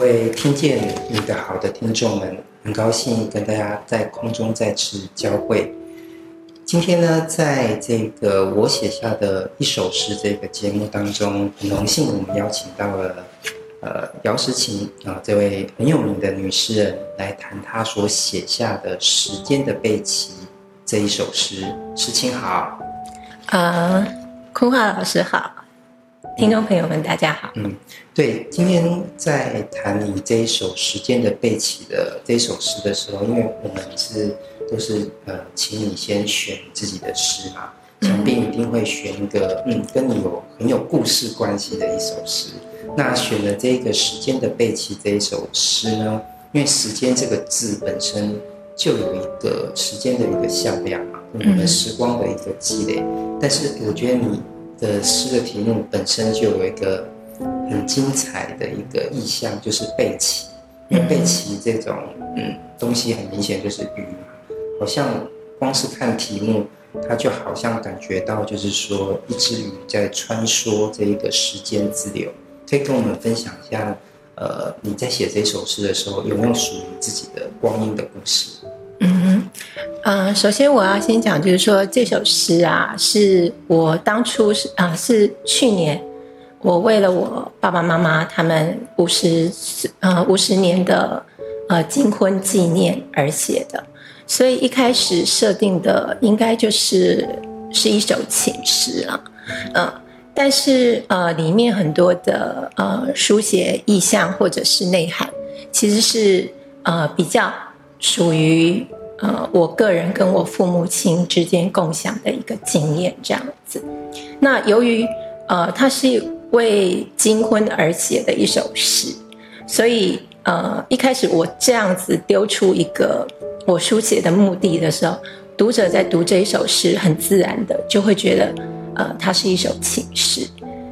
各位听见你的好的听众们，很高兴跟大家在空中再次交汇。今天呢，在这个我写下的一首诗这个节目当中，很荣幸我们邀请到了呃姚时晴啊这位很有名的女诗人来谈她所写下的《时间的贝奇》这一首诗。时晴好，啊，昆樺老师好。听众朋友们，大家好。嗯，对，今天在谈你这一首《时间的背起》的这首诗的时候，因为我们是都是呃，请你先选自己的诗嘛，想必一定会选一个嗯，跟你有很有故事关系的一首诗。那选了这个《时间的背起》这一首诗呢，因为“时间”这个字本身就有一个时间的一个向量嘛，我们时光的一个积累。但是我觉得你。的诗的题目本身就有一个很精彩的一个意象，就是贝奇。因为贝奇这种嗯东西，很明显就是鱼嘛，好像光是看题目，它就好像感觉到就是说一只鱼在穿梭这一个时间之流。可以跟我们分享一下，呃，你在写这首诗的时候，有没有属于自己的光阴的故事？嗯，首先我要先讲，就是说这首诗啊，是我当初是啊、是去年我为了我爸爸妈妈他们五十呃五十年的呃金婚纪念而写的，所以一开始设定的应该就是是一首情诗了，嗯、但是呃里面很多的呃书写意象或者是内涵，其实是呃比较。属于呃，我个人跟我父母亲之间共享的一个经验，这样子。那由于呃，它是为金婚而写的一首诗，所以呃，一开始我这样子丢出一个我书写的目的的时候，读者在读这一首诗，很自然的就会觉得呃，它是一首情诗。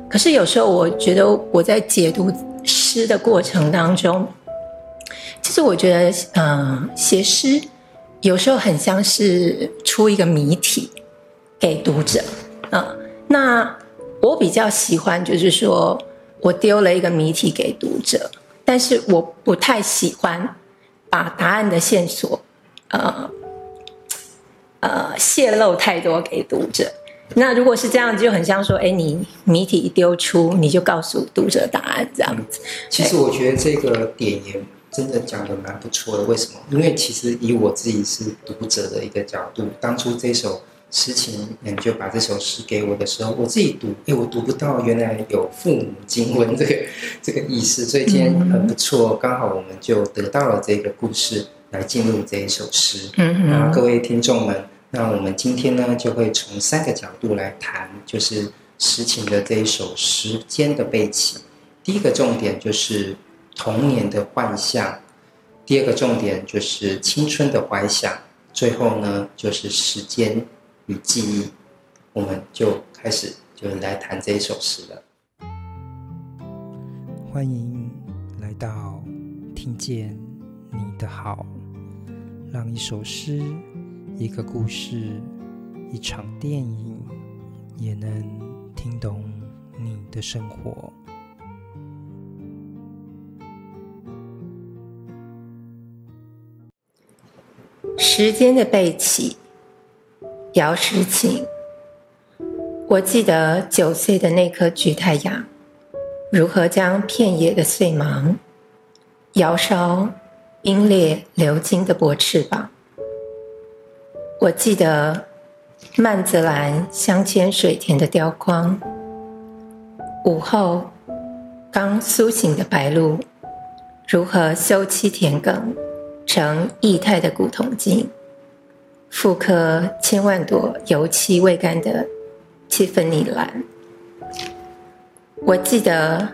可是有时候我觉得我在解读诗的过程当中。其实我觉得，呃，写诗有时候很像是出一个谜题给读者，啊、那我比较喜欢就是说我丢了一个谜题给读者，但是我不太喜欢把答案的线索，呃，呃，泄露太多给读者。那如果是这样，就很像说，哎，你谜题一丢出，你就告诉读者答案这样子。其实我觉得这个点也。真的讲的蛮不错的，为什么？因为其实以我自己是读者的一个角度，当初这首诗情，你就把这首诗给我的时候，我自己读，哎，我读不到原来有父母经文这个这个意思，所以今天很不错，刚好我们就得到了这个故事来进入这一首诗。嗯嗯。各位听众们，那我们今天呢就会从三个角度来谈，就是诗情的这一首《时间的背起》。第一个重点就是。童年的幻象，第二个重点就是青春的怀想，最后呢就是时间与记忆。我们就开始就来谈这一首诗了。欢迎来到听见你的好，让一首诗、一个故事、一场电影，也能听懂你的生活。时间的背起，姚时晴。我记得九岁的那颗菊太阳，如何将片野的碎芒，摇烧冰裂流金的薄翅膀。我记得曼泽兰镶嵌水田的雕框，午后刚苏醒的白鹭，如何修葺田埂。成液态的古铜镜，复刻千万朵油漆未干的蒂芬尼蓝。我记得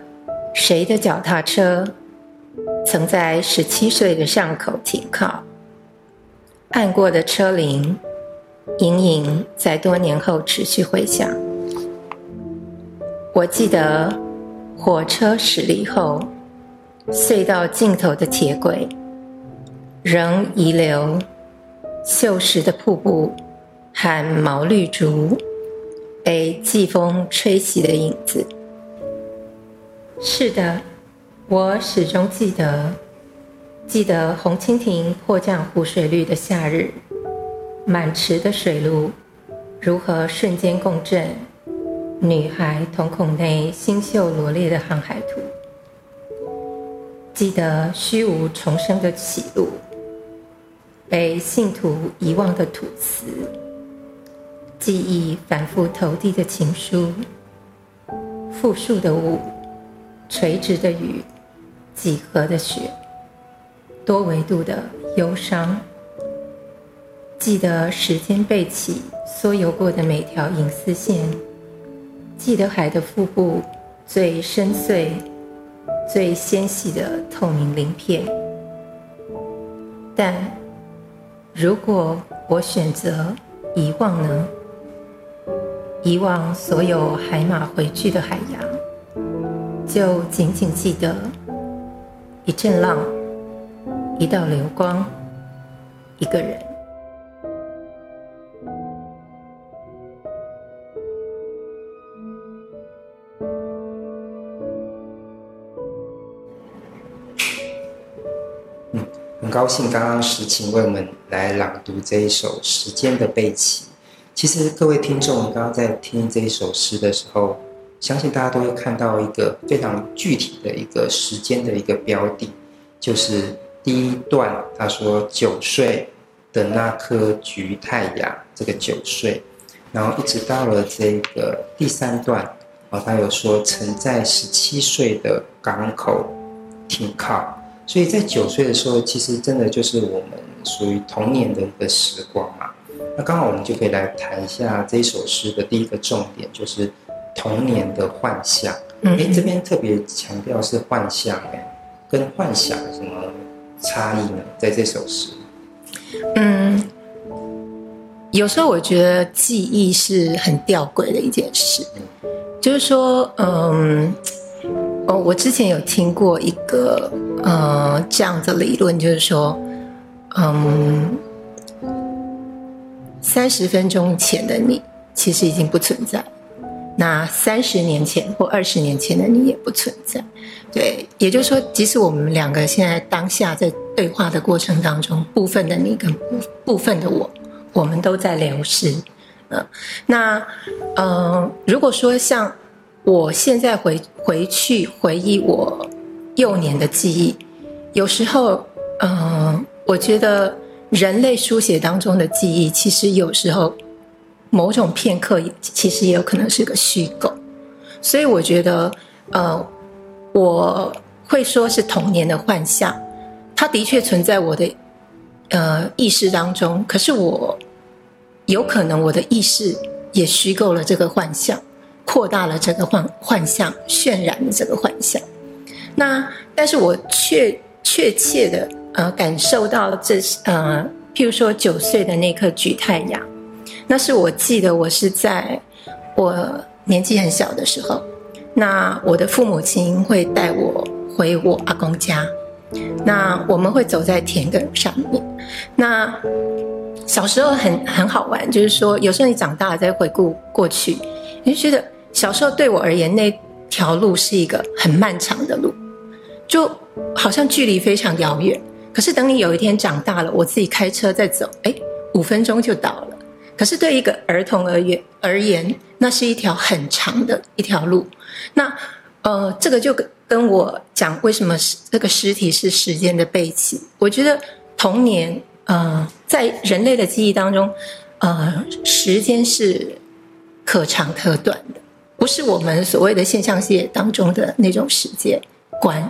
谁的脚踏车曾在十七岁的巷口停靠，按过的车铃隐隐在多年后持续回响。我记得火车驶离后，隧道尽头的铁轨。仍遗留锈蚀的瀑布和毛绿竹被季风吹袭的影子。是的，我始终记得，记得红蜻蜓迫降湖水绿的夏日，满池的水路如何瞬间共振，女孩瞳孔内星宿罗列的航海图。记得虚无重生的起路，被信徒遗忘的土词，记忆反复投递的情书，复数的雾，垂直的雨，几何的雪，多维度的忧伤。记得时间背起梭游过的每条银丝线，记得海的腹部最深邃。最纤细的透明鳞片，但如果我选择遗忘呢？遗忘所有海马回去的海洋，就仅仅记得一阵浪，一道流光，一个人。高兴刚刚时晴为我们来朗读这一首《时间的背鳍》。其实各位听众刚刚在听这一首诗的时候，相信大家都会看到一个非常具体的一个时间的一个标的，就是第一段他说“九岁的那颗橘太阳”这个九岁，然后一直到了这个第三段啊，他有说“曾在十七岁的港口停靠”。所以在九岁的时候，其实真的就是我们属于童年的一个时光嘛。那刚好我们就可以来谈一下这首诗的第一个重点，就是童年的幻象。哎，这边特别强调是幻象，哎，跟幻想有什么差异呢？在这首诗，嗯，有时候我觉得记忆是很吊诡的一件事，就是说，嗯。我之前有听过一个呃这样的理论，就是说，嗯，三十分钟前的你其实已经不存在，那三十年前或二十年前的你也不存在，对，也就是说，即使我们两个现在当下在对话的过程当中，部分的你跟部部分的我，我们都在流失，嗯、那呃，如果说像。我现在回回去回忆我幼年的记忆，有时候，嗯、呃，我觉得人类书写当中的记忆，其实有时候某种片刻，其实也有可能是个虚构。所以我觉得，呃，我会说是童年的幻象，它的确存在我的呃意识当中，可是我有可能我的意识也虚构了这个幻象。扩大了这个幻幻象，渲染了这个幻象。那但是我确确切的呃感受到这是呃，譬如说九岁的那颗橘太阳，那是我记得我是在我年纪很小的时候，那我的父母亲会带我回我阿公家，那我们会走在田埂上面。那小时候很很好玩，就是说有时候你长大了再回顾过去，你就觉得。小时候对我而言，那条路是一个很漫长的路，就好像距离非常遥远。可是等你有一天长大了，我自己开车在走，哎，五分钟就到了。可是对一个儿童而言，而言，那是一条很长的一条路。那呃，这个就跟跟我讲，为什么这个尸体是时间的背弃？我觉得童年，呃，在人类的记忆当中，呃，时间是可长可短的。不是我们所谓的现象界当中的那种时间观。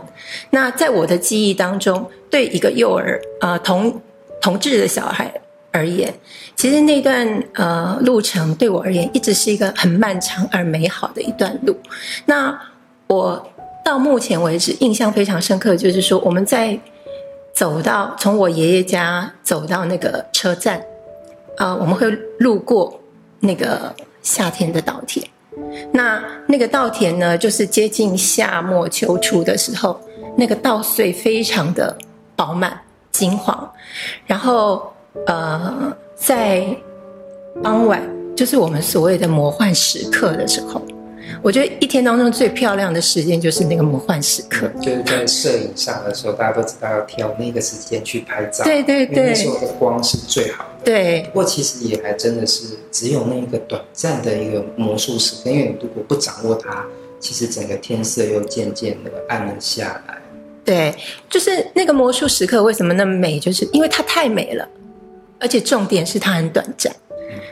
那在我的记忆当中，对一个幼儿呃同同志的小孩而言，其实那段呃路程对我而言，一直是一个很漫长而美好的一段路。那我到目前为止印象非常深刻，就是说我们在走到从我爷爷家走到那个车站啊，我们会路过那个夏天的稻田。那那个稻田呢，就是接近夏末秋初的时候，那个稻穗非常的饱满金黄，然后呃，在傍晚，就是我们所谓的魔幻时刻的时候，我觉得一天当中最漂亮的时间就是那个魔幻时刻，嗯、就是在摄影上的时候，大家都知道要挑那个时间去拍照，对对对，那时候的光是最好的。对，不过其实也还真的是只有那一个短暂的一个魔术时刻，因为你如果不掌握它，其实整个天色又渐渐的暗了下来。对，就是那个魔术时刻为什么那么美，就是因为它太美了，而且重点是它很短暂。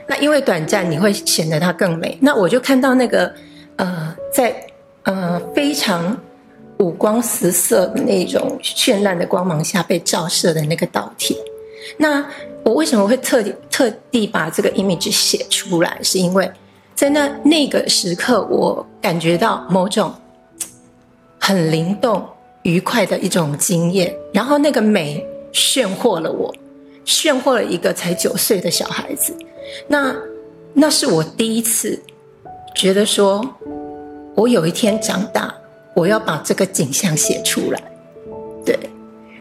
那因为短暂，你会显得它更美。那我就看到那个，呃，在呃非常五光十色的那种绚烂的光芒下被照射的那个稻田。那我为什么会特地特地把这个 image 写出来？是因为在那那个时刻，我感觉到某种很灵动、愉快的一种经验，然后那个美炫惑了我，炫惑了一个才九岁的小孩子。那那是我第一次觉得说，我有一天长大，我要把这个景象写出来。对，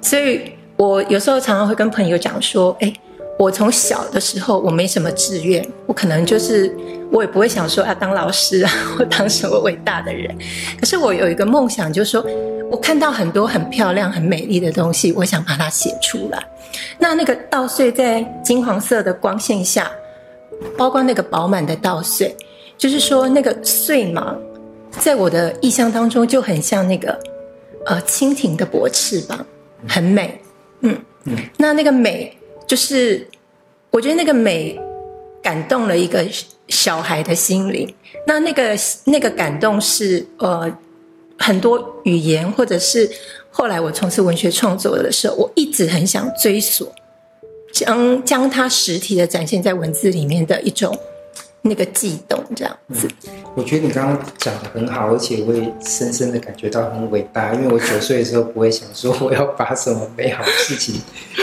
所以我有时候常常会跟朋友讲说，哎，我从小的时候我没什么志愿，我可能就是我也不会想说要当老师啊，或当什么伟大的人。可是我有一个梦想，就是说我看到很多很漂亮、很美丽的东西，我想把它写出来。那那个稻穗在金黄色的光线下。包括那个饱满的稻穗，就是说那个碎芒，在我的意象当中就很像那个呃蜻蜓的薄翅膀，很美。嗯嗯，那那个美就是我觉得那个美感动了一个小孩的心灵。那那个那个感动是呃很多语言，或者是后来我从事文学创作的时候，我一直很想追索。将将它实体的展现在文字里面的一种那个悸动，这样子。我觉得你刚刚讲的很好，而且我也深深的感觉到很伟大。因为我九岁的时候不会想说我要把什么美好的事情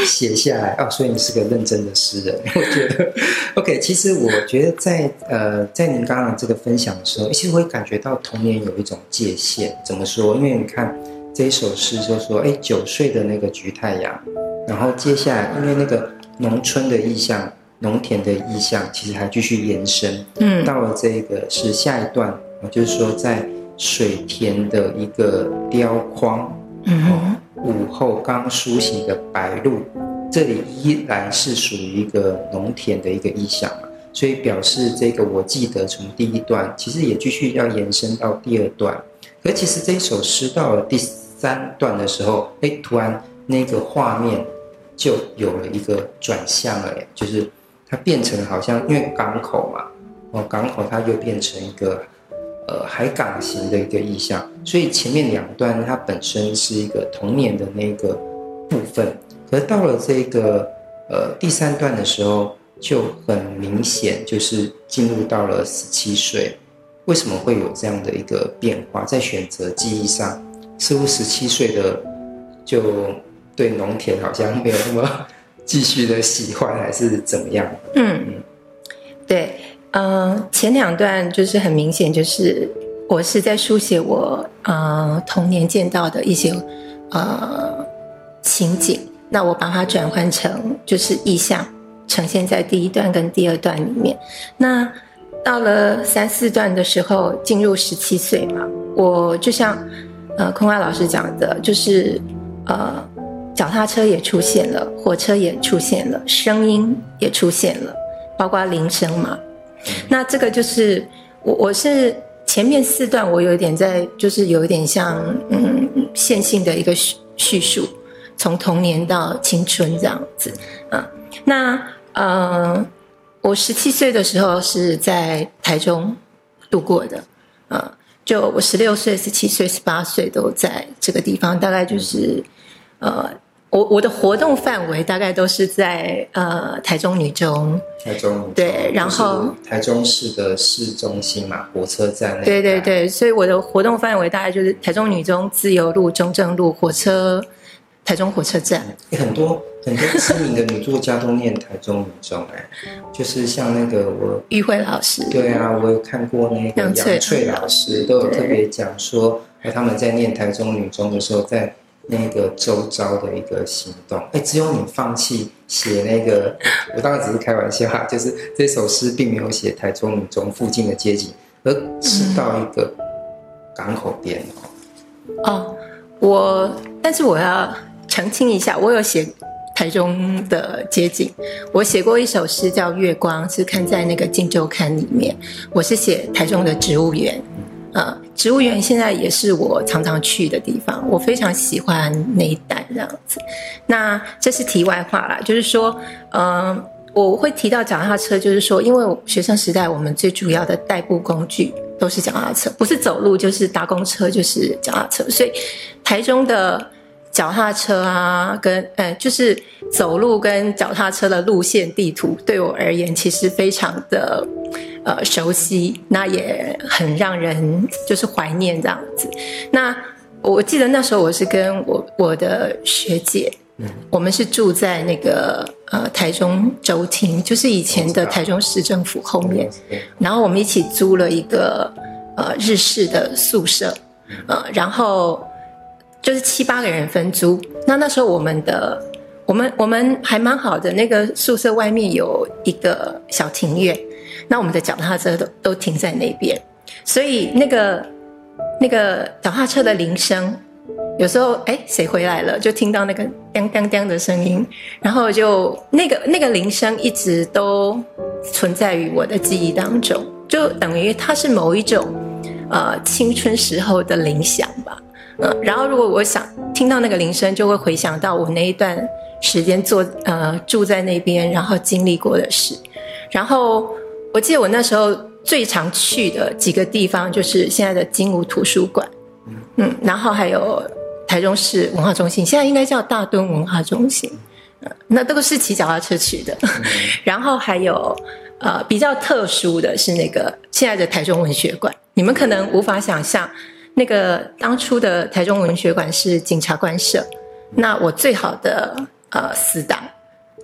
写下来哦，所以你是个认真的诗人。我觉得，OK，其实我觉得在呃在您刚刚这个分享的时候，其实我会感觉到童年有一种界限。怎么说？因为你看这一首诗就说，哎，九岁的那个菊太阳，然后接下来因为那个。农村的意象，农田的意象，其实还继续延伸。嗯，到了这个是下一段，就是说在水田的一个雕框，嗯，午后刚苏醒的白鹭，这里依然是属于一个农田的一个意象嘛，所以表示这个我记得从第一段，其实也继续要延伸到第二段。可其实这一首诗到了第三段的时候，哎，突然那个画面。就有了一个转向了，就是它变成好像因为港口嘛，哦，港口它就变成一个呃海港型的一个意象，所以前面两段它本身是一个童年的那个部分，可是到了这个呃第三段的时候就很明显，就是进入到了十七岁，为什么会有这样的一个变化？在选择记忆上，似乎十七岁的就。对农田好像没有那么继续的喜欢，还是怎么样？嗯，对，嗯、前两段就是很明显，就是我是在书写我呃童年见到的一些呃情景，那我把它转换成就是意象，呈现在第一段跟第二段里面。那到了三四段的时候，进入十七岁嘛，我就像呃空华老师讲的，就是呃。脚踏车也出现了，火车也出现了，声音也出现了，包括铃声嘛。那这个就是我，我是前面四段我有一点在，就是有一点像嗯线性的一个叙述，从童年到青春这样子啊。那呃，我十七岁的时候是在台中度过的啊，就我十六岁、十七岁、十八岁都在这个地方，大概就是呃。我我的活动范围大概都是在呃台中女中，台中女中对，然后台中市的市中心嘛，火车站那对对对，所以我的活动范围大概就是台中女中、自由路、中正路、火车、台中火车站。很多很多知名的女作家都念台中女中哎，就是像那个我玉慧老师，对啊，我有看过那个杨翠老师都有特别讲说，哎，他们在念台中女中的时候在。那个周遭的一个行动，哎，只有你放弃写那个，我当然只是开玩笑哈，就是这首诗并没有写台中女中附近的街景，而是到一个港口边哦。哦，我但是我要澄清一下，我有写台中的街景，我写过一首诗叫《月光》，是看在那个《镜周刊》里面。我是写台中的植物园。呃，植物园现在也是我常常去的地方，我非常喜欢那一带这样子。那这是题外话啦，就是说，嗯、呃，我会提到脚踏车，就是说，因为学生时代我们最主要的代步工具都是脚踏车，不是走路就是搭公车，就是脚踏车。所以台中的脚踏车啊，跟呃，就是走路跟脚踏车的路线地图，对我而言其实非常的。呃，熟悉，那也很让人就是怀念这样子。那我记得那时候我是跟我我的学姐，嗯，我们是住在那个呃台中州厅，就是以前的台中市政府后面，然后我们一起租了一个呃日式的宿舍，呃，然后就是七八个人分租。那那时候我们的我们我们还蛮好的，那个宿舍外面有一个小庭院。那我们的脚踏车都都停在那边，所以那个那个脚踏车的铃声，有时候哎谁回来了，就听到那个叮叮叮的声音，然后就那个那个铃声一直都存在于我的记忆当中，就等于它是某一种呃青春时候的铃响吧，嗯、呃，然后如果我想听到那个铃声，就会回想到我那一段时间坐呃住在那边，然后经历过的事，然后。我记得我那时候最常去的几个地方，就是现在的金武图书馆，嗯，然后还有台中市文化中心，现在应该叫大墩文化中心，嗯，那都是骑脚踏车去的。然后还有呃比较特殊的是那个现在的台中文学馆，你们可能无法想象，那个当初的台中文学馆是警察官舍，那我最好的呃死党，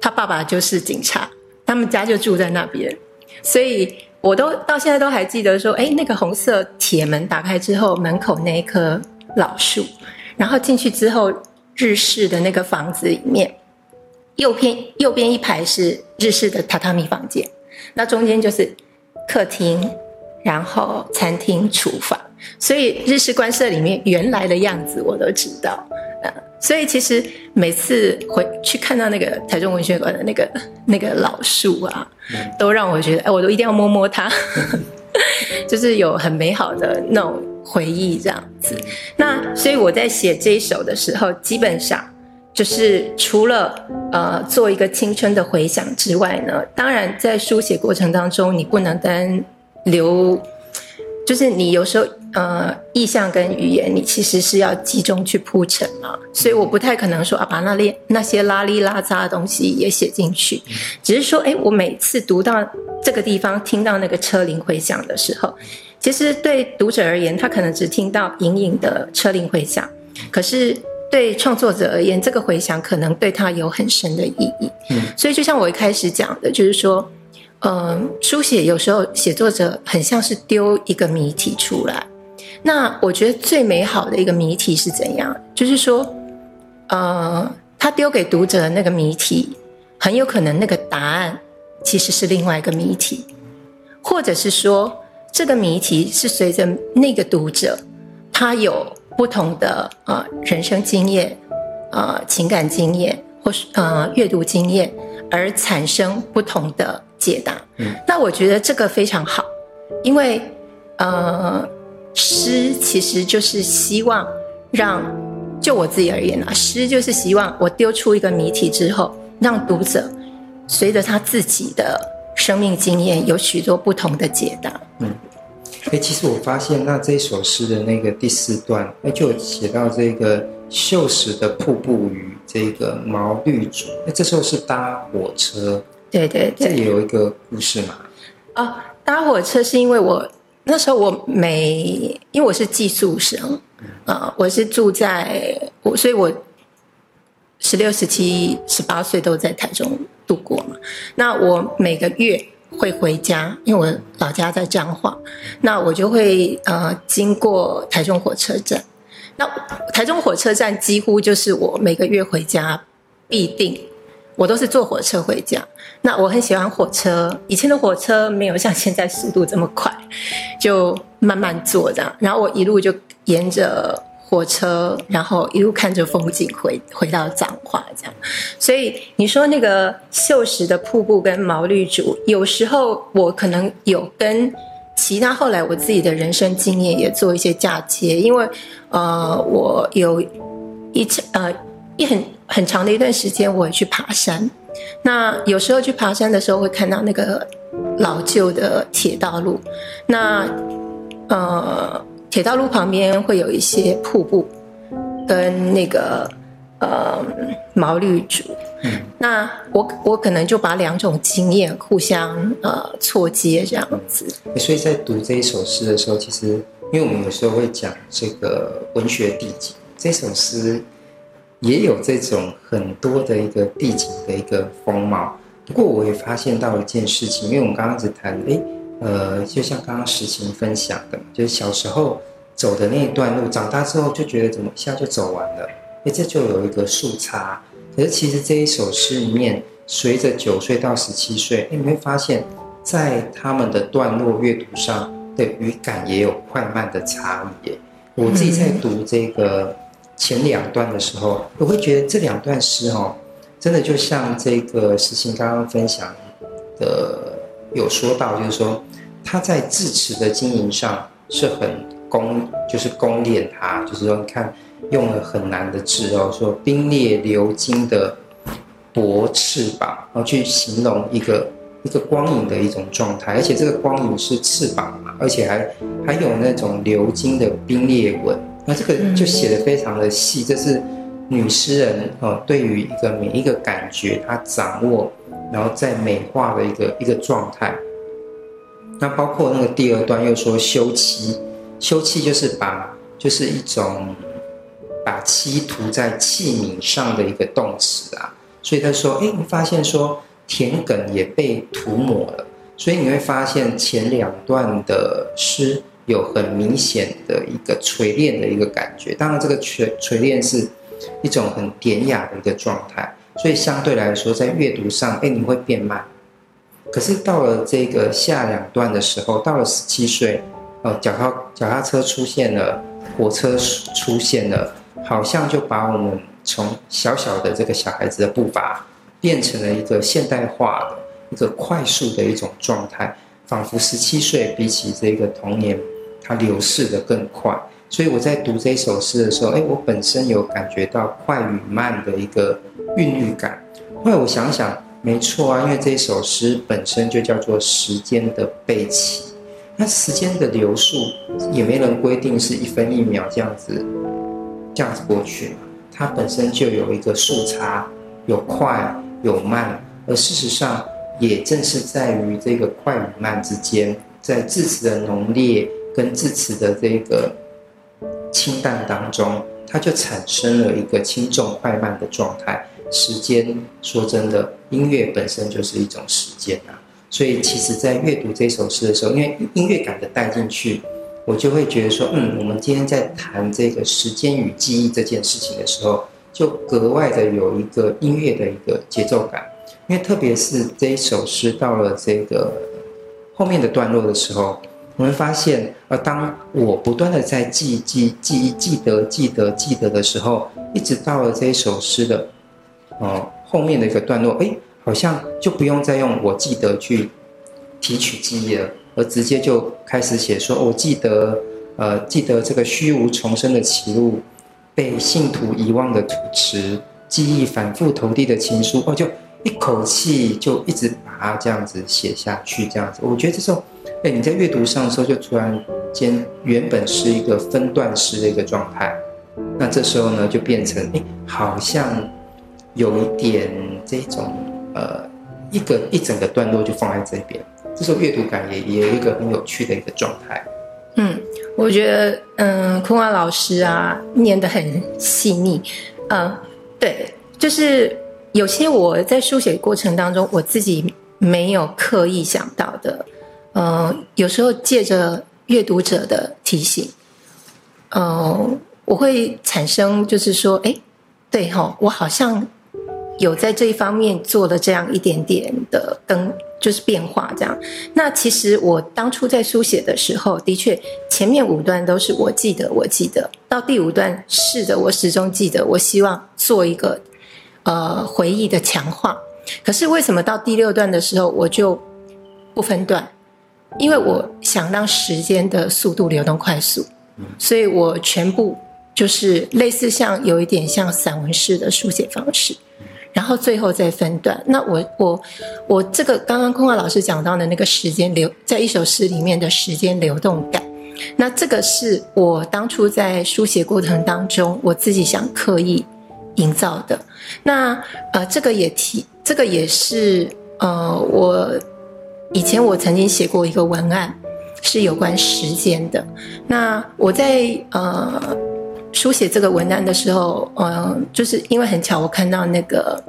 他爸爸就是警察，他们家就住在那边。所以，我都到现在都还记得说，哎，那个红色铁门打开之后，门口那一棵老树，然后进去之后，日式的那个房子里面，右边右边一排是日式的榻榻米房间，那中间就是客厅，然后餐厅、厨房，所以日式官舍里面原来的样子我都知道。呃所以其实每次回去看到那个台中文学馆的那个那个老树啊，都让我觉得，哎，我都一定要摸摸它，就是有很美好的那种回忆这样子。那所以我在写这一首的时候，基本上就是除了呃做一个青春的回想之外呢，当然在书写过程当中，你不能单留。就是你有时候，呃，意象跟语言，你其实是要集中去铺陈嘛，所以我不太可能说啊，把那列那些拉里拉杂的东西也写进去，只是说，哎，我每次读到这个地方，听到那个车铃回响的时候，其实对读者而言，他可能只听到隐隐的车铃回响，可是对创作者而言，这个回响可能对他有很深的意义。嗯，所以就像我一开始讲的，就是说。嗯，书写有时候写作者很像是丢一个谜题出来。那我觉得最美好的一个谜题是怎样？就是说，呃，他丢给读者的那个谜题，很有可能那个答案其实是另外一个谜题，或者是说，这个谜题是随着那个读者他有不同的呃人生经验、呃情感经验或是呃阅读经验而产生不同的。解答，嗯那我觉得这个非常好，因为呃，诗其实就是希望让，就我自己而言啊，诗就是希望我丢出一个谜题之后，让读者随着他自己的生命经验有许多不同的解答。嗯，哎，其实我发现那这首诗的那个第四段，哎，就写到这个锈蚀的瀑布与这个毛绿竹，那这时候是搭火车。对对对，这里有一个故事嘛？啊，搭火车是因为我那时候我每因为我是寄宿生啊、呃，我是住在我，所以我十六、十七、十八岁都在台中度过嘛。那我每个月会回家，因为我老家在彰化，那我就会呃经过台中火车站。那台中火车站几乎就是我每个月回家必定我都是坐火车回家。那我很喜欢火车，以前的火车没有像现在速度这么快，就慢慢坐这样。然后我一路就沿着火车，然后一路看着风景回回到彰化这样。所以你说那个秀石的瀑布跟毛绿竹，有时候我可能有跟其他后来我自己的人生经验也做一些嫁接，因为呃，我有一呃一很很长的一段时间，我会去爬山。那有时候去爬山的时候，会看到那个老旧的铁道路。那呃，铁道路旁边会有一些瀑布，跟那个呃毛绿竹。嗯，那我我可能就把两种经验互相呃错接这样子。所以在读这一首诗的时候，其实因为我们有时候会讲这个文学地景，这首诗。也有这种很多的一个地景的一个风貌，不过我也发现到一件事情，因为我们刚刚只谈，哎，呃，就像刚刚时晴分享的，就是小时候走的那一段路，长大之后就觉得怎么一下就走完了，哎，这就有一个速差。可是其实这一首诗里面，随着九岁到十七岁，哎，你会发现在他们的段落阅读上的语感也有快慢的差异。我自己在读这个。前两段的时候，我会觉得这两段诗哦，真的就像这个诗情刚刚分享的有说到，就是说他在字词的经营上是很工，就是工练他，就是说你看用了很难的字哦，说冰裂流金的薄翅膀，然后去形容一个一个光影的一种状态，而且这个光影是翅膀嘛，而且还还有那种流金的冰裂纹。那这个就写得非常的细，这是女诗人哦，对于一个每一个感觉，她掌握，然后再美化的一个一个状态。那包括那个第二段又说修漆，修漆就是把就是一种把漆涂在器皿上的一个动词啊。所以他说，哎，你发现说田埂也被涂抹了，所以你会发现前两段的诗。有很明显的一个锤炼的一个感觉，当然这个锤锤炼是一种很典雅的一个状态，所以相对来说在阅读上，哎，你会变慢。可是到了这个下两段的时候，到了十七岁，哦，脚踏脚踏车出现了，火车出现了，好像就把我们从小小的这个小孩子的步伐，变成了一个现代化的一个快速的一种状态，仿佛十七岁比起这个童年。它流逝的更快，所以我在读这首诗的时候，哎，我本身有感觉到快与慢的一个韵律感。后来我想想，没错啊，因为这首诗本身就叫做时间的背起，那时间的流速也没人规定是一分一秒这样子，这样子过去嘛，它本身就有一个速差，有快有慢，而事实上也正是在于这个快与慢之间，在字词的浓烈。跟字词的这个清淡当中，它就产生了一个轻重快慢的状态。时间，说真的，音乐本身就是一种时间啊。所以，其实，在阅读这首诗的时候，因为音乐感的带进去，我就会觉得说，嗯，我们今天在谈这个时间与记忆这件事情的时候，就格外的有一个音乐的一个节奏感。因为特别是这一首诗到了这个后面的段落的时候。我们发现，呃，当我不断的在记记记忆、记得、记得、记得的时候，一直到了这一首诗的，呃，后面的一个段落，哎，好像就不用再用我记得去提取记忆了，而直接就开始写说，我记得，呃，记得这个虚无重生的歧路，被信徒遗忘的土池，记忆反复投递的情书，哦，就一口气就一直把它这样子写下去，这样子，我觉得这时候。哎，你在阅读上的时候，就突然间原本是一个分段式的一个状态，那这时候呢，就变成哎，好像有一点这种呃，一个一整个段落就放在这边，这时候阅读感也也有一个很有趣的一个状态。嗯，我觉得嗯，坤华老师啊，念得很细腻，嗯，对，就是有些我在书写过程当中，我自己没有刻意想到的。呃，有时候借着阅读者的提醒，呃，我会产生就是说，哎，对哈，我好像有在这一方面做了这样一点点的更就是变化这样。那其实我当初在书写的时候，的确前面五段都是我记得，我记得到第五段是的，我始终记得。我希望做一个呃回忆的强化。可是为什么到第六段的时候我就不分段？因为我想让时间的速度流动快速，所以我全部就是类似像有一点像散文式的书写方式。然后最后再分段。那我我我这个刚刚空华老师讲到的那个时间流，在一首诗里面的时间流动感，那这个是我当初在书写过程当中我自己想刻意营造的。那呃，这个也提，这个也是呃，我以前我曾经写过一个文案，是有关时间的。那我在呃。书写这个文案的时候，嗯、呃，就是因为很巧，我看到那个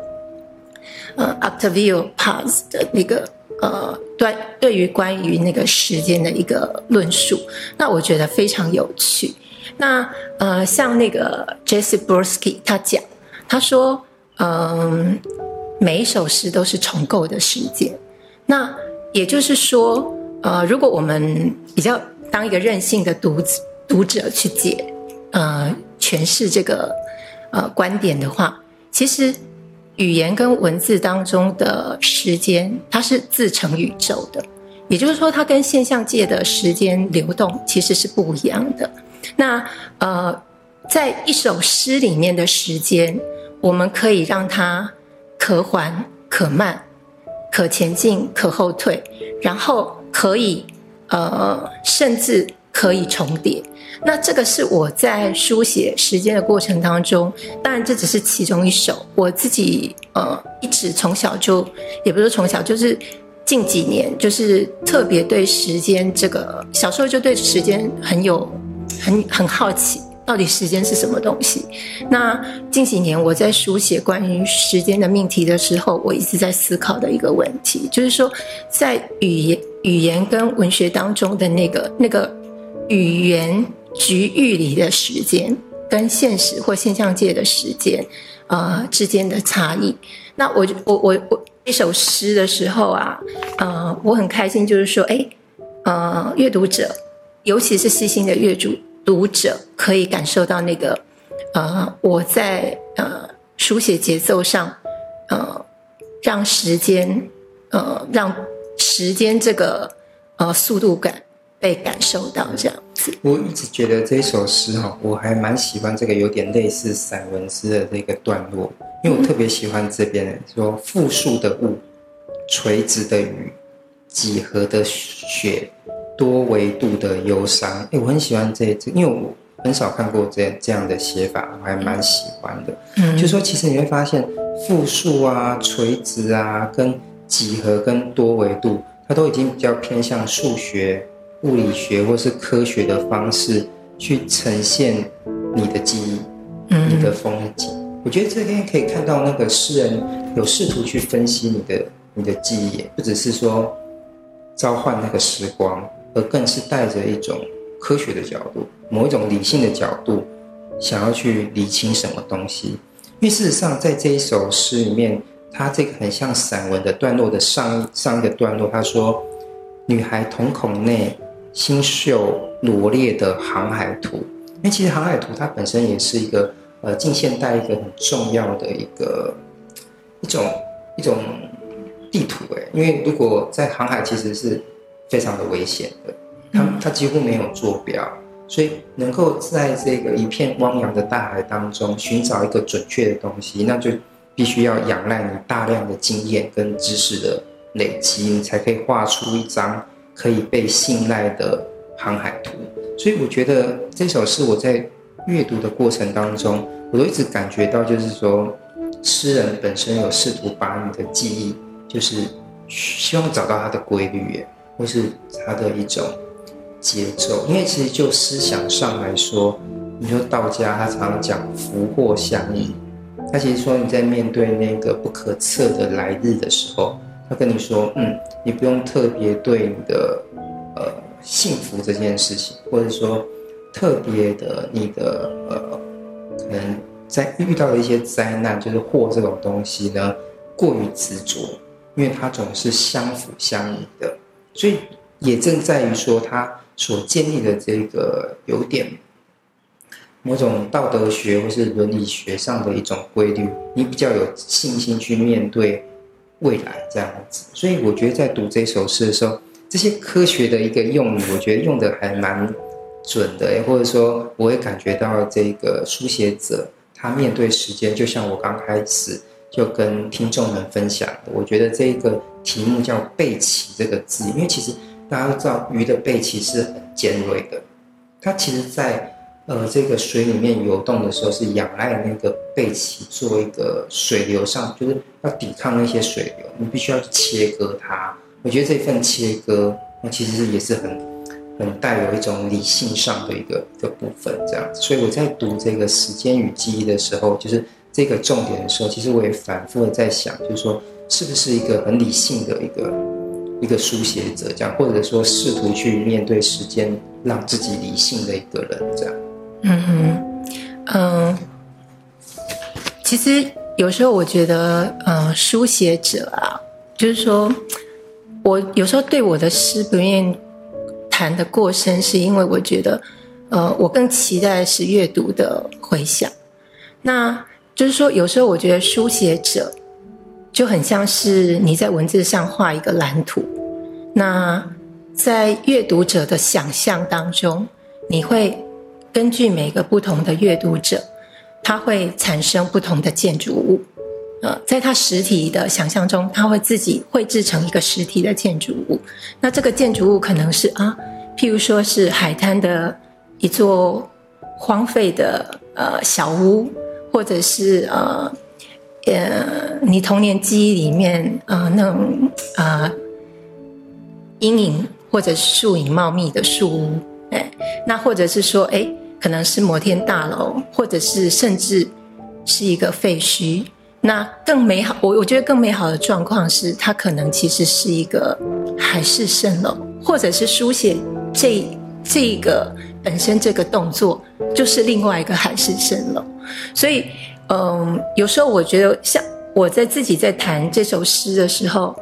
呃，Octavio Paz 的那个呃，对对于关于那个时间的一个论述，那我觉得非常有趣。那呃，像那个 Jesse Brodsky 他讲，他说，嗯、每一首诗都是重构的时间。那也就是说，呃，如果我们比较当一个任性的读读者去解。呃，诠释这个呃观点的话，其实语言跟文字当中的时间，它是自成宇宙的，也就是说，它跟现象界的时间流动其实是不一样的。那呃，在一首诗里面的时间，我们可以让它可缓可慢，可前进可后退，然后可以呃，甚至可以重叠。那这个是我在书写时间的过程当中，当然这只是其中一首。我自己呃一直从小就，也不是从小，就是近几年，就是特别对时间这个，小时候就对时间很有很很好奇，到底时间是什么东西？那近几年我在书写关于时间的命题的时候，我一直在思考的一个问题，就是说在语言语言跟文学当中的那个那个语言。局域里的时间跟现实或现象界的时间，呃之间的差异。那我我我我一首诗的时候啊，呃，我很开心，就是说，哎，呃，阅读者，尤其是细心的阅读读者，可以感受到那个，呃，我在呃书写节奏上，呃，让时间，呃，让时间这个呃速度感被感受到这样子。我一直觉得这首诗哈，我还蛮喜欢这个有点类似散文诗的这个段落，因为我特别喜欢这边说复数的雾，垂直的雨，几何的雪，多维度的忧伤。哎，我很喜欢这这，因为我很少看过这这样的写法，我还蛮喜欢的。嗯，就说其实你会发现复数啊、垂直啊、跟几何跟多维度，它都已经比较偏向数学。物理学或是科学的方式去呈现你的记忆，嗯，你的风景。我觉得这边可以看到那个诗人有试图去分析你的你的记忆，不只是说召唤那个时光，而更是带着一种科学的角度，某一种理性的角度，想要去理清什么东西。因为事实上，在这一首诗里面，它这个很像散文的段落的上上一个段落，他说：“女孩瞳孔内。”星宿罗列的航海图，因为其实航海图它本身也是一个呃近现代一个很重要的一个一种一种地图诶，因为如果在航海其实是非常的危险的，它它几乎没有坐标，所以能够在这个一片汪洋的大海当中寻找一个准确的东西，那就必须要仰赖你大量的经验跟知识的累积，你才可以画出一张。可以被信赖的航海图，所以我觉得这首诗我在阅读的过程当中，我都一直感觉到，就是说，诗人本身有试图把你的记忆，就是希望找到它的规律，或是它的一种节奏。因为其实就思想上来说，你说道家他常常讲福祸相依，他其实说你在面对那个不可测的来日的时候。他跟你说，嗯，你不用特别对你的呃幸福这件事情，或者说特别的你的呃可能在遇到了一些灾难，就是祸这种东西呢，过于执着，因为它总是相辅相依的，所以也正在于说他所建立的这个有点某种道德学或是伦理学上的一种规律，你比较有信心去面对未来这样子。所以我觉得在读这首诗的时候，这些科学的一个用语，我觉得用的还蛮准的，或者说我会感觉到这个书写者他面对时间，就像我刚开始就跟听众们分享，我觉得这个题目叫“背鳍”这个字，因为其实大家都知道鱼的背鳍是很尖锐的，它其实在。呃，这个水里面游动的时候，是仰赖那个背鳍做一个水流上，就是要抵抗那些水流，你必须要去切割它。我觉得这份切割，那其实也是很很带有一种理性上的一个一个部分，这样子。所以我在读这个时间与记忆的时候，就是这个重点的时候，其实我也反复的在想，就是说，是不是一个很理性的一个一个书写者，这样，或者说试图去面对时间，让自己理性的一个人，这样。嗯哼，嗯，其实有时候我觉得，呃，书写者啊，就是说，我有时候对我的诗不愿意谈得过深，是因为我觉得，呃，我更期待是阅读的回响。那就是说，有时候我觉得书写者就很像是你在文字上画一个蓝图，那在阅读者的想象当中，你会。根据每个不同的阅读者，他会产生不同的建筑物。呃，在他实体的想象中，他会自己绘制成一个实体的建筑物。那这个建筑物可能是啊，譬如说是海滩的一座荒废的呃小屋，或者是呃呃你童年记忆里面呃那种呃阴影或者树影茂密的树屋。哎，那或者是说哎。可能是摩天大楼，或者是甚至是一个废墟。那更美好，我我觉得更美好的状况是，它可能其实是一个海市蜃楼，或者是书写这这个本身这个动作就是另外一个海市蜃楼。所以，嗯，有时候我觉得，像我在自己在谈这首诗的时候，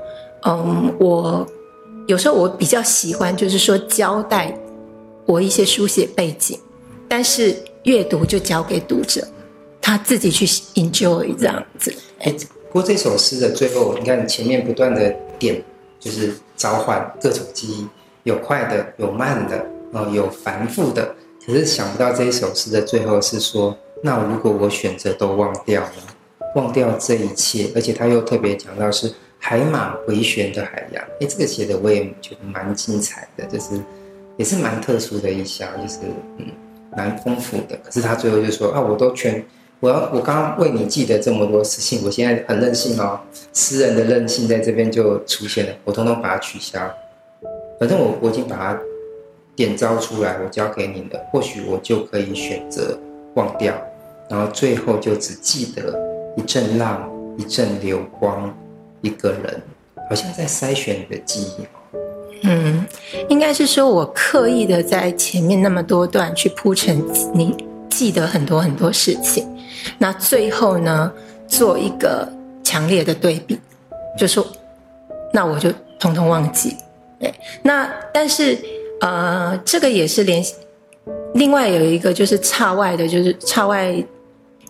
嗯，我有时候我比较喜欢，就是说交代我一些书写背景。但是阅读就交给读者，他自己去 enjoy 这样子。哎，不过这首诗的最后，你看前面不断的点，就是召唤各种记忆，有快的，有慢的，哦，有繁复的。可是想不到这一首诗的最后是说，那如果我选择都忘掉了，忘掉这一切，而且他又特别讲到是海马回旋的海洋。哎，这个写的我也觉得蛮精彩的，就是也是蛮特殊的一项，就是嗯。蛮丰富的，可是他最后就说啊，我都全，我要我刚刚为你记得这么多事情，我现在很任性哦，诗人的任性在这边就出现了，我统统把它取消，反正我我已经把它点招出来，我交给你了，或许我就可以选择忘掉，然后最后就只记得一阵浪，一阵流光，一个人，好像在筛选你的记忆。嗯，应该是说，我刻意的在前面那么多段去铺陈，你记得很多很多事情，那最后呢，做一个强烈的对比，就说，那我就统统忘记。对，那但是呃，这个也是联系，另外有一个就是差外的，就是差外。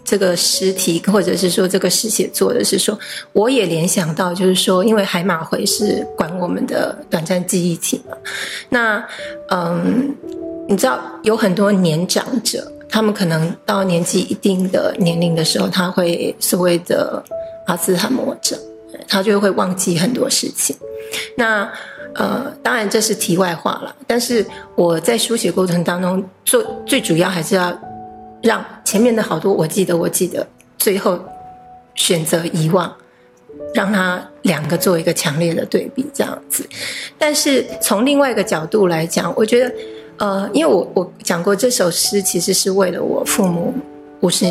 这个诗题，或者是说这个诗写作的是说，我也联想到，就是说，因为海马回是管我们的短暂记忆体嘛。那嗯，你知道有很多年长者，他们可能到年纪一定的年龄的时候，他会所谓的阿兹海默症，他就会忘记很多事情。那呃，当然这是题外话了。但是我在书写过程当中，最最主要还是要。让前面的好多我记得，我记得，最后选择遗忘，让他两个做一个强烈的对比，这样子。但是从另外一个角度来讲，我觉得，呃，因为我我讲过这首诗其实是为了我父母五十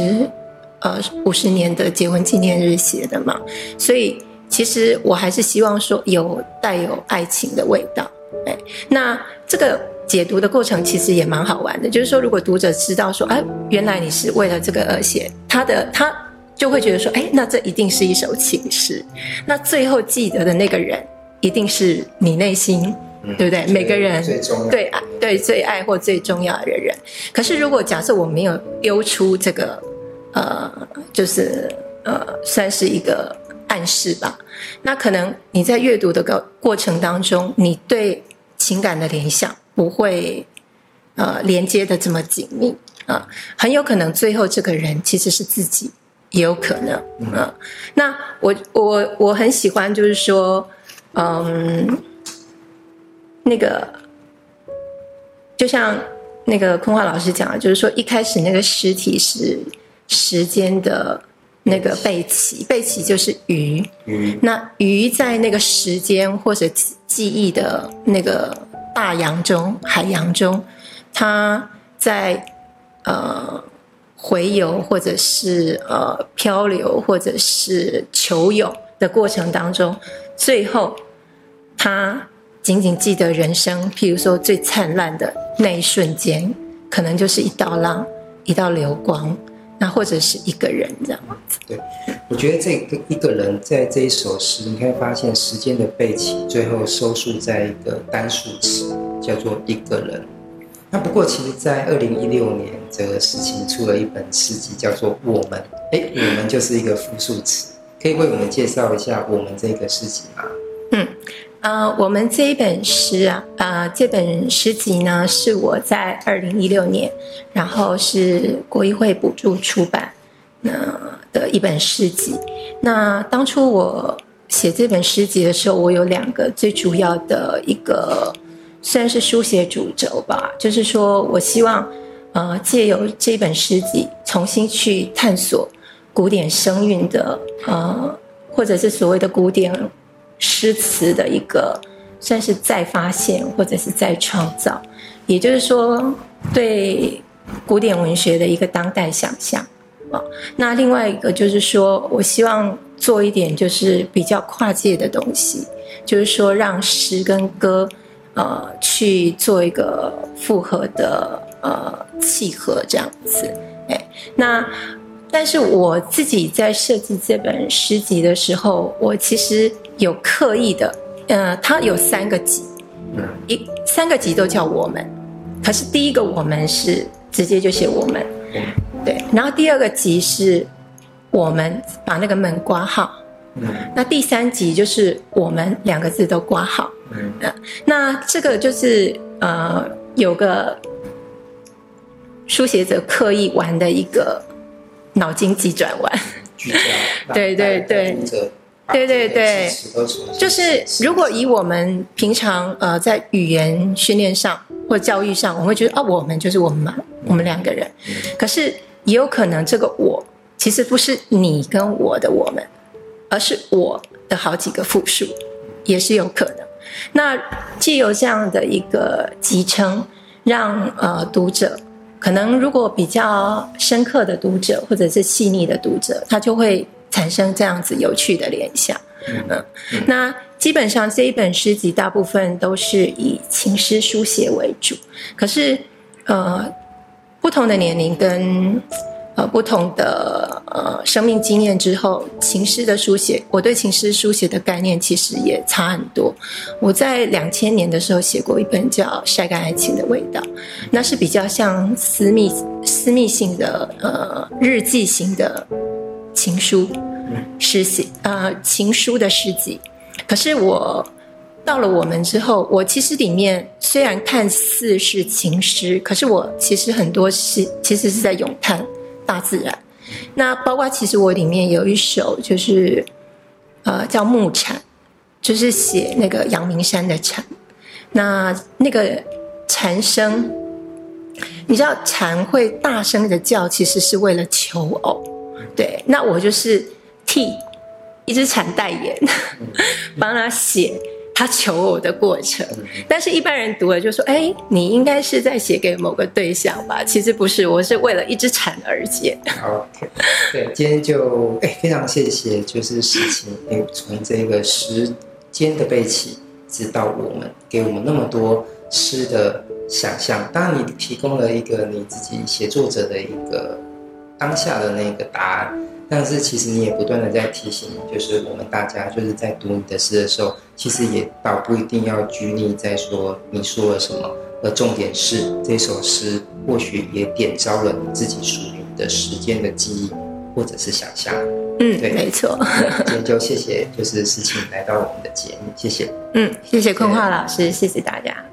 呃五十年的结婚纪念日写的嘛，所以其实我还是希望说有带有爱情的味道。哎，那这个。解读的过程其实也蛮好玩的，就是说，如果读者知道说，哎，原来你是为了这个而写，他的他就会觉得说，哎，那这一定是一首情诗。那最后记得的那个人，一定是你内心，嗯、对不对？每个人对爱对最爱或最重要的人。可是如果假设我没有丢出这个，呃，就是呃，算是一个暗示吧，那可能你在阅读的过过程当中，你对情感的联想。不会，呃，连接的这么紧密啊，呃，很有可能最后这个人其实是自己，也有可能，嗯，呃，那我我我很喜欢，就是说，嗯，那个，就像那个空话老师讲的，就是说一开始那个实体是时间的那个背鳍，背鳍就是鱼，鱼，那鱼在那个时间或者记忆的那个。大洋中、海洋中，它在呃回游，或者是呃漂流，或者是求泳的过程当中，最后他仅仅记得人生，譬如说最灿烂的那一瞬间，可能就是一道浪，一道流光，那或者是一个人这样子。对，我觉得这个一个人在这一首诗，你会发现时间的背起，最后收束在一个单数词，叫做一个人。那不过，其实，在二零一六年，这个事情出了一本诗集，叫做《我们》。哎，我们就是一个复数词，可以为我们介绍一下我们这个诗集吗？嗯，呃，我们这一本诗啊，呃，这本诗集呢，是我在二零一六年，然后是国艺会补助出版。那的一本诗集。那当初我写这本诗集的时候，我有两个最主要的一个，算是书写主轴吧，就是说我希望，呃，借由这本诗集重新去探索古典声韵的，呃，或者是所谓的古典诗词的一个，算是再发现或者是再创造，也就是说，对古典文学的一个当代想象啊。那另外一个就是说，我希望做一点就是比较跨界的东西，就是说让诗跟歌，呃，去做一个复合的呃契合这样子。哎，那但是我自己在设计这本诗集的时候，我其实有刻意的，呃，它有三个集，一三个集都叫我们，可是第一个我们是直接就写我们。对，然后第二个集是我们把那个门挂号，嗯，那第三集就是我们两个字都挂号，嗯，那这个就是呃有个书写者刻意玩的一个脑筋急转弯，对对对，对对对，就是如果以我们平常呃在语言训练上或教育上，我们会觉得啊，我们就是我们嘛，我们两个人，可是。也有可能这个我其实不是你跟我的我们，而是我的好几个复数，也是有可能。那既有这样的一个集称，让呃读者可能如果比较深刻的读者或者是细腻的读者，他就会产生这样子有趣的联想。嗯，嗯，那基本上这一本诗集大部分都是以情诗书写为主，可是呃。不同的年龄跟呃不同的呃生命经验之后，情诗的书写，我对情诗书写的概念其实也差很多。我在两千年的时候写过一本叫《晒干爱情的味道》，那是比较像私密私密性的呃日记型的情书诗写呃情书的诗集。可是我。到了我们之后，我其实里面虽然看似是情诗，可是我其实很多是其实是在咏叹大自然。那包括其实我里面有一首就是呃叫《木蝉》，就是写那个阳明山的蝉。那那个蝉声，你知道蝉会大声的叫，其实是为了求偶。对，那我就是替一只蝉代言，帮他写。他求偶的过程，但是一般人读了就说：“哎，你应该是在写给某个对象吧？”其实不是，我是为了一只蝉而写。OK，对，今天就哎非常谢谢，就是诗情，哎，从这个时间的背起，直到我们给我们那么多诗的想象。当然，你提供了一个你自己写作者的一个当下的那个答案，但是其实你也不断的在提醒，就是我们大家就是在读你的诗的时候，其实也倒不一定要拘泥在说你说了什么，而重点是这首诗或许也点着了你自己属于的时间的记忆或者是想象。嗯，对，没错。今天就谢谢，就是诗晴来到我们的节目，谢谢。嗯，谢谢坤化老师，谢谢大家。